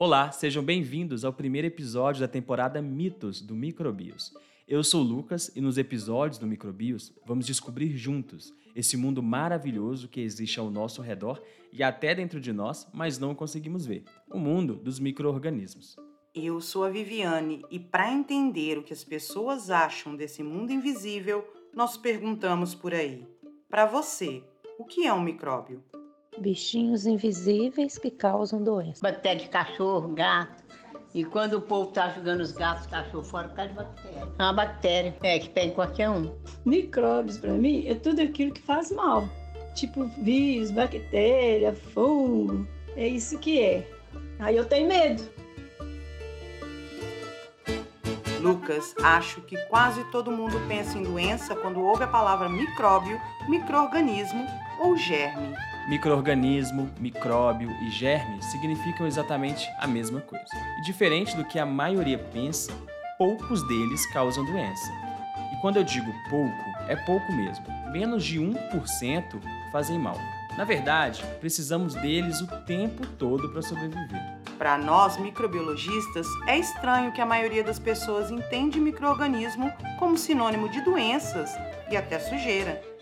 Olá, sejam bem-vindos ao primeiro episódio da temporada Mitos do Microbios. Eu sou Lucas e nos episódios do Microbios vamos descobrir juntos esse mundo maravilhoso que existe ao nosso redor e até dentro de nós, mas não conseguimos ver o mundo dos micro-organismos. Eu sou a Viviane e para entender o que as pessoas acham desse mundo invisível, nós perguntamos por aí. Para você, o que é um micróbio? Bichinhos invisíveis que causam doença. Bactéria de cachorro, gato. E quando o povo tá jogando os gatos, cachorro fora, por causa de bactéria. É uma bactéria, é, que pega qualquer um. Micróbios, para mim, é tudo aquilo que faz mal. Tipo vírus, bactéria, fungo. É isso que é. Aí eu tenho medo. Lucas, acho que quase todo mundo pensa em doença quando ouve a palavra micróbio, microorganismo ou germe. Microorganismo, micróbio e germe significam exatamente a mesma coisa. E diferente do que a maioria pensa, poucos deles causam doença. E quando eu digo pouco, é pouco mesmo. Menos de 1% fazem mal. Na verdade, precisamos deles o tempo todo para sobreviver. Para nós microbiologistas, é estranho que a maioria das pessoas entende microorganismo como sinônimo de doenças e até sujeira.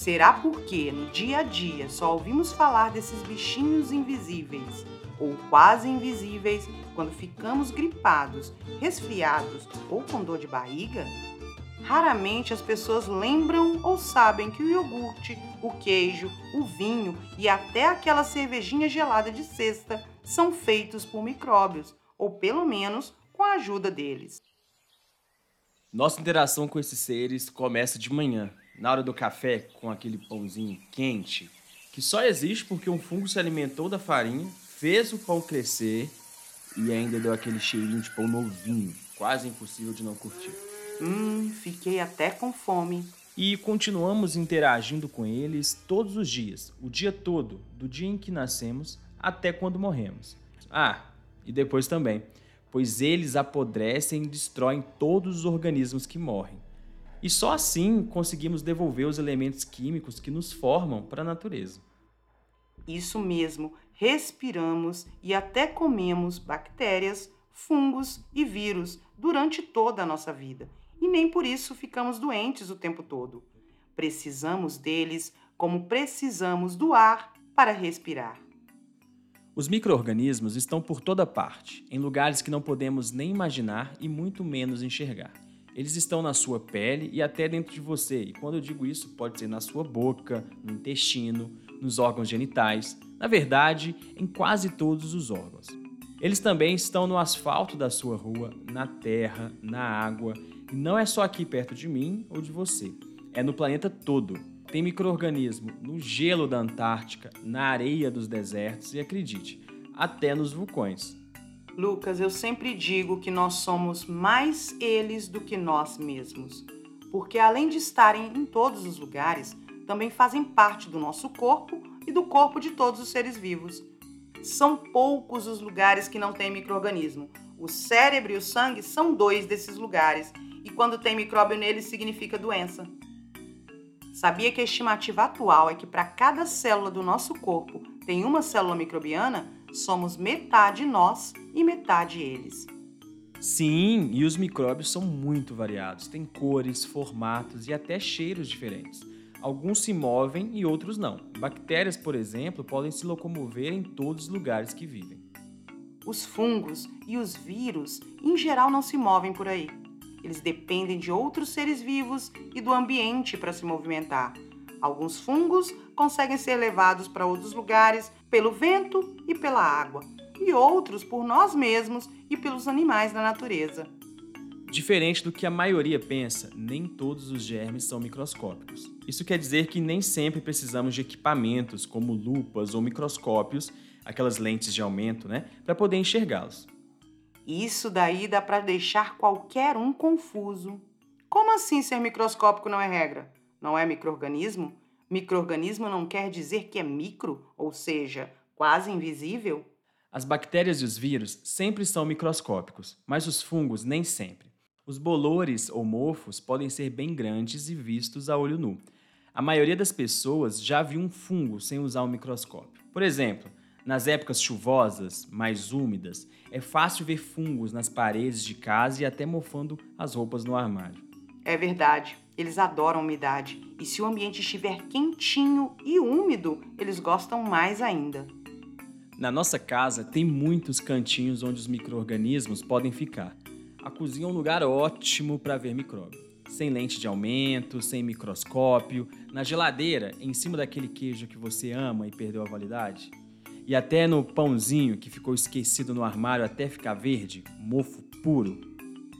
Será porque no dia a dia só ouvimos falar desses bichinhos invisíveis ou quase invisíveis quando ficamos gripados, resfriados ou com dor de barriga? Raramente as pessoas lembram ou sabem que o iogurte, o queijo, o vinho e até aquela cervejinha gelada de cesta são feitos por micróbios, ou pelo menos com a ajuda deles. Nossa interação com esses seres começa de manhã, na hora do café, com aquele pãozinho quente, que só existe porque um fungo se alimentou da farinha, fez o pão crescer e ainda deu aquele cheirinho de pão novinho, quase impossível de não curtir. Hum, fiquei até com fome. E continuamos interagindo com eles todos os dias, o dia todo, do dia em que nascemos até quando morremos. Ah, e depois também, pois eles apodrecem e destroem todos os organismos que morrem. E só assim conseguimos devolver os elementos químicos que nos formam para a natureza. Isso mesmo, respiramos e até comemos bactérias, fungos e vírus durante toda a nossa vida. E nem por isso ficamos doentes o tempo todo. Precisamos deles como precisamos do ar para respirar. Os micro-organismos estão por toda parte, em lugares que não podemos nem imaginar e muito menos enxergar. Eles estão na sua pele e até dentro de você, e quando eu digo isso, pode ser na sua boca, no intestino, nos órgãos genitais, na verdade, em quase todos os órgãos. Eles também estão no asfalto da sua rua, na terra, na água, e não é só aqui perto de mim ou de você, é no planeta todo. Tem microorganismo no gelo da Antártica, na areia dos desertos e acredite, até nos vulcões. Lucas, eu sempre digo que nós somos mais eles do que nós mesmos, porque além de estarem em todos os lugares, também fazem parte do nosso corpo e do corpo de todos os seres vivos. São poucos os lugares que não têm microorganismo. O cérebro e o sangue são dois desses lugares, e quando tem micróbio neles significa doença. Sabia que a estimativa atual é que para cada célula do nosso corpo tem uma célula microbiana? Somos metade nós e metade eles. Sim, e os micróbios são muito variados, têm cores, formatos e até cheiros diferentes. Alguns se movem e outros não. Bactérias, por exemplo, podem se locomover em todos os lugares que vivem. Os fungos e os vírus, em geral, não se movem por aí. Eles dependem de outros seres vivos e do ambiente para se movimentar. Alguns fungos conseguem ser levados para outros lugares pelo vento e pela água, e outros por nós mesmos e pelos animais da natureza. Diferente do que a maioria pensa, nem todos os germes são microscópicos. Isso quer dizer que nem sempre precisamos de equipamentos como lupas ou microscópios, aquelas lentes de aumento, né, para poder enxergá-los. Isso daí dá para deixar qualquer um confuso. Como assim ser microscópico não é regra? Não é microorganismo? Microorganismo não quer dizer que é micro, ou seja, quase invisível? As bactérias e os vírus sempre são microscópicos, mas os fungos nem sempre. Os bolores ou mofos podem ser bem grandes e vistos a olho nu. A maioria das pessoas já viu um fungo sem usar um microscópio. Por exemplo, Nas épocas chuvosas, mais úmidas, é fácil ver fungos nas paredes de casa e até mofando as roupas no armário. É verdade, eles adoram umidade e se o ambiente estiver quentinho e úmido, eles gostam mais ainda. Na nossa casa tem muitos cantinhos onde os micro-organismos podem ficar. A cozinha é um lugar ótimo para ver micróbios. Sem lente de aumento, sem microscópio, na geladeira, em cima daquele queijo que você ama e perdeu a validade. E até no pãozinho que ficou esquecido no armário até ficar verde, mofo puro.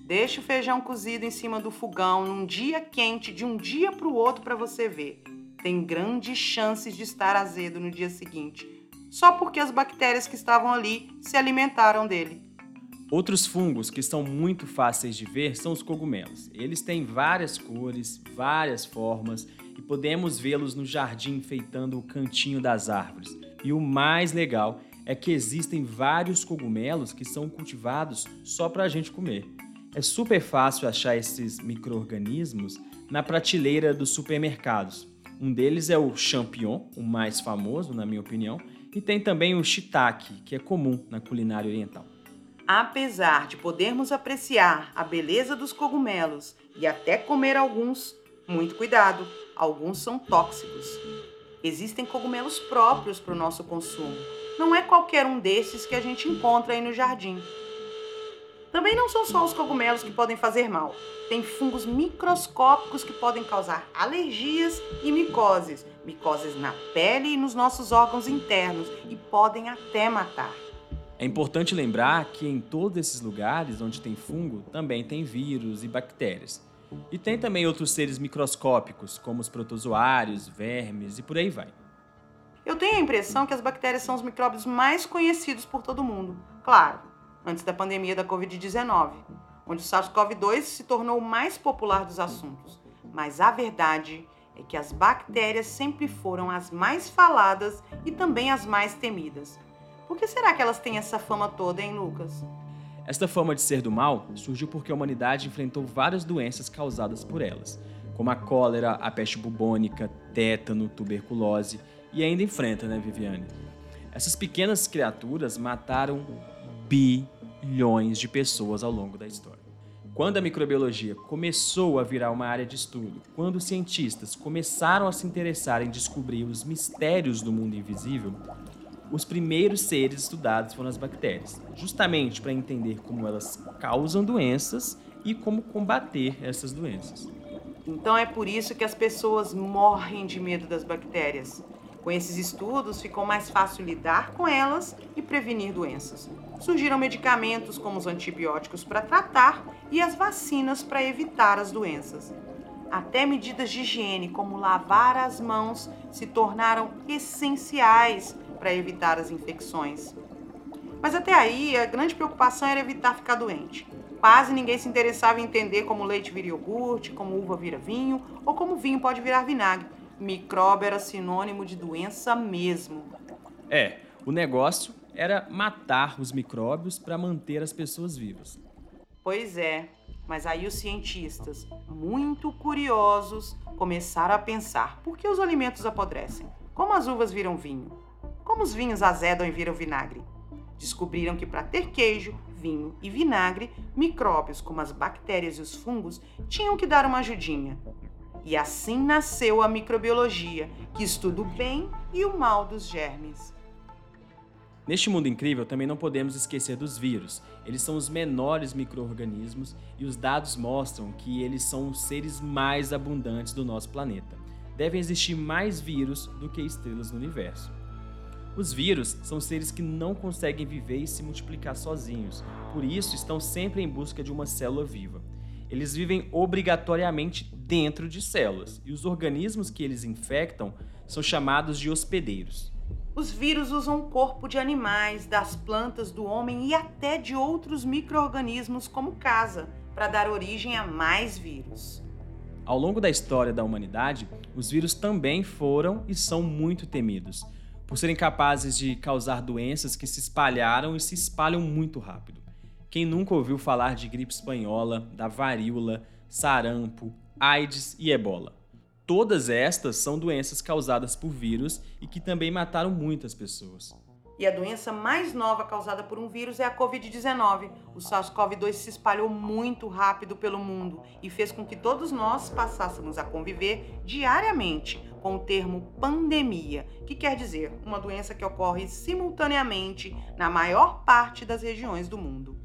Deixe o feijão cozido em cima do fogão num dia quente de um dia para o outro para você ver. Tem grandes chances de estar azedo no dia seguinte, só porque as bactérias que estavam ali se alimentaram dele. Outros fungos que são muito fáceis de ver são os cogumelos. Eles têm várias cores, várias formas e podemos vê-los no jardim enfeitando o cantinho das árvores. E o mais legal é que existem vários cogumelos que são cultivados só para a gente comer. É super fácil achar esses micro-organismos na prateleira dos supermercados. Um deles é o champignon, o mais famoso, na minha opinião, e tem também o shiitake, que é comum na culinária oriental. Apesar de podermos apreciar a beleza dos cogumelos e até comer alguns, muito cuidado, alguns são tóxicos. Existem cogumelos próprios para o nosso consumo. Não é qualquer um desses que a gente encontra aí no jardim. Também não são só os cogumelos que podem fazer mal. Tem fungos microscópicos que podem causar alergias e micoses, micoses na pele e nos nossos órgãos internos e podem até matar. É importante lembrar que em todos esses lugares onde tem fungo também tem vírus e bactérias. E tem também outros seres microscópicos, como os protozoários, vermes e por aí vai. Eu tenho a impressão que as bactérias são os micróbios mais conhecidos por todo mundo. Claro, antes da pandemia da Covid-19, onde o SARS-CoV-2 se tornou o mais popular dos assuntos. Mas a verdade é que as bactérias sempre foram as mais faladas e também as mais temidas. Por que será que elas têm essa fama toda, hein, Lucas? Esta fama de ser do mal surgiu porque a humanidade enfrentou várias doenças causadas por elas, como a cólera, a peste bubônica, tétano, tuberculose e ainda enfrenta, né, Viviane? Essas pequenas criaturas mataram bilhões de pessoas ao longo da história. Quando a microbiologia começou a virar uma área de estudo, quando os cientistas começaram a se interessar em descobrir os mistérios do mundo invisível, os primeiros seres estudados foram as bactérias, justamente para entender como elas causam doenças e como combater essas doenças. Então é por isso que as pessoas morrem de medo das bactérias. Com esses estudos, ficou mais fácil lidar com elas e prevenir doenças. Surgiram medicamentos como os antibióticos para tratar e as vacinas para evitar as doenças. Até medidas de higiene, como lavar as mãos, se tornaram essenciais para evitar as infecções. Mas até aí, a grande preocupação era evitar ficar doente. Quase ninguém se interessava em entender como leite vira iogurte, como uva vira vinho ou como vinho pode virar vinagre micróbio era sinônimo de doença mesmo. É, o negócio era matar os micróbios para manter as pessoas vivas. Pois é, mas aí os cientistas, muito curiosos, começaram a pensar: por que os alimentos apodrecem? Como as uvas viram vinho? Como os vinhos azedam e viram vinagre? Descobriram que para ter queijo, vinho e vinagre, micróbios como as bactérias e os fungos tinham que dar uma ajudinha. E assim nasceu a microbiologia, que estuda o bem e o mal dos germes. Neste mundo incrível, também não podemos esquecer dos vírus. Eles são os menores micro-organismos e os dados mostram que eles são os seres mais abundantes do nosso planeta. Devem existir mais vírus do que estrelas no universo. Os vírus são seres que não conseguem viver e se multiplicar sozinhos, por isso estão sempre em busca de uma célula viva eles vivem obrigatoriamente dentro de células e os organismos que eles infectam são chamados de hospedeiros. Os vírus usam o corpo de animais, das plantas, do homem e até de outros micro-organismos como casa para dar origem a mais vírus. Ao longo da história da humanidade, os vírus também foram e são muito temidos, por serem capazes de causar doenças que se espalharam e se espalham muito rápido. Quem nunca ouviu falar de gripe espanhola, da varíola, sarampo, AIDS e ebola? Todas estas são doenças causadas por vírus e que também mataram muitas pessoas. E a doença mais nova causada por um vírus é a Covid-19. O SARS-CoV-2 se espalhou muito rápido pelo mundo e fez com que todos nós passássemos a conviver diariamente com o termo pandemia, que quer dizer uma doença que ocorre simultaneamente na maior parte das regiões do mundo.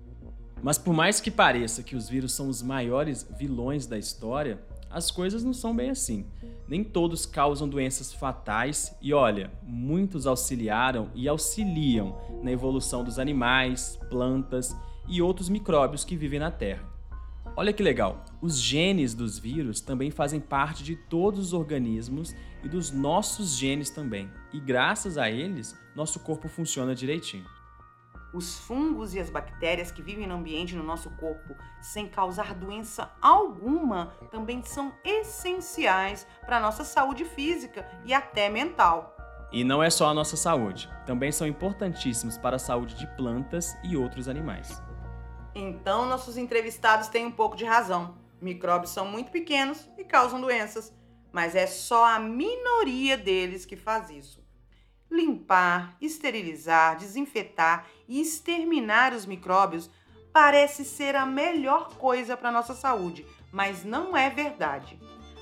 Mas por mais que pareça que os vírus são os maiores vilões da história, as coisas não são bem assim. Nem todos causam doenças fatais e olha, muitos auxiliaram e auxiliam na evolução dos animais, plantas e outros micróbios que vivem na Terra. Olha que legal, os genes dos vírus também fazem parte de todos os organismos e dos nossos genes também. E graças a eles, nosso corpo funciona direitinho. Os fungos e as bactérias que vivem no ambiente no nosso corpo sem causar doença alguma também são essenciais para a nossa saúde física e até mental. E não é só a nossa saúde, também são importantíssimos para a saúde de plantas e outros animais. Então, nossos entrevistados têm um pouco de razão. Micróbios são muito pequenos e causam doenças, mas é só a minoria deles que faz isso limpar, esterilizar, desinfetar e exterminar os micróbios parece ser a melhor coisa para a nossa saúde, mas não é verdade.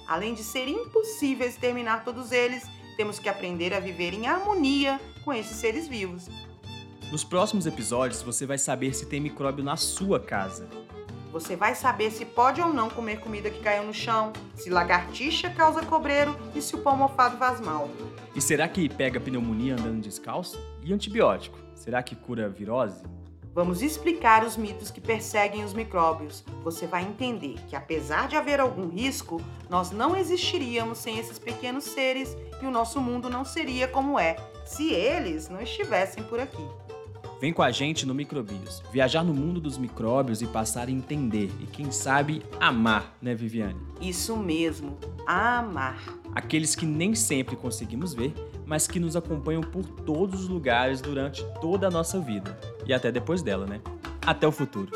Além de ser impossível exterminar todos eles, temos que aprender a viver em harmonia com esses seres vivos. Nos próximos episódios você vai saber se tem micróbio na sua casa. Você vai saber se pode ou não comer comida que caiu no chão, se lagartixa causa cobreiro e se o pão mofado faz mal. E será que pega pneumonia andando descalço? E antibiótico? Será que cura virose? Vamos explicar os mitos que perseguem os micróbios. Você vai entender que, apesar de haver algum risco, nós não existiríamos sem esses pequenos seres e o nosso mundo não seria como é se eles não estivessem por aqui. Vem com a gente no Microbios, viajar no mundo dos micróbios e passar a entender e, quem sabe, amar, né, Viviane? Isso mesmo, amar. Aqueles que nem sempre conseguimos ver, mas que nos acompanham por todos os lugares durante toda a nossa vida e até depois dela, né? Até o futuro.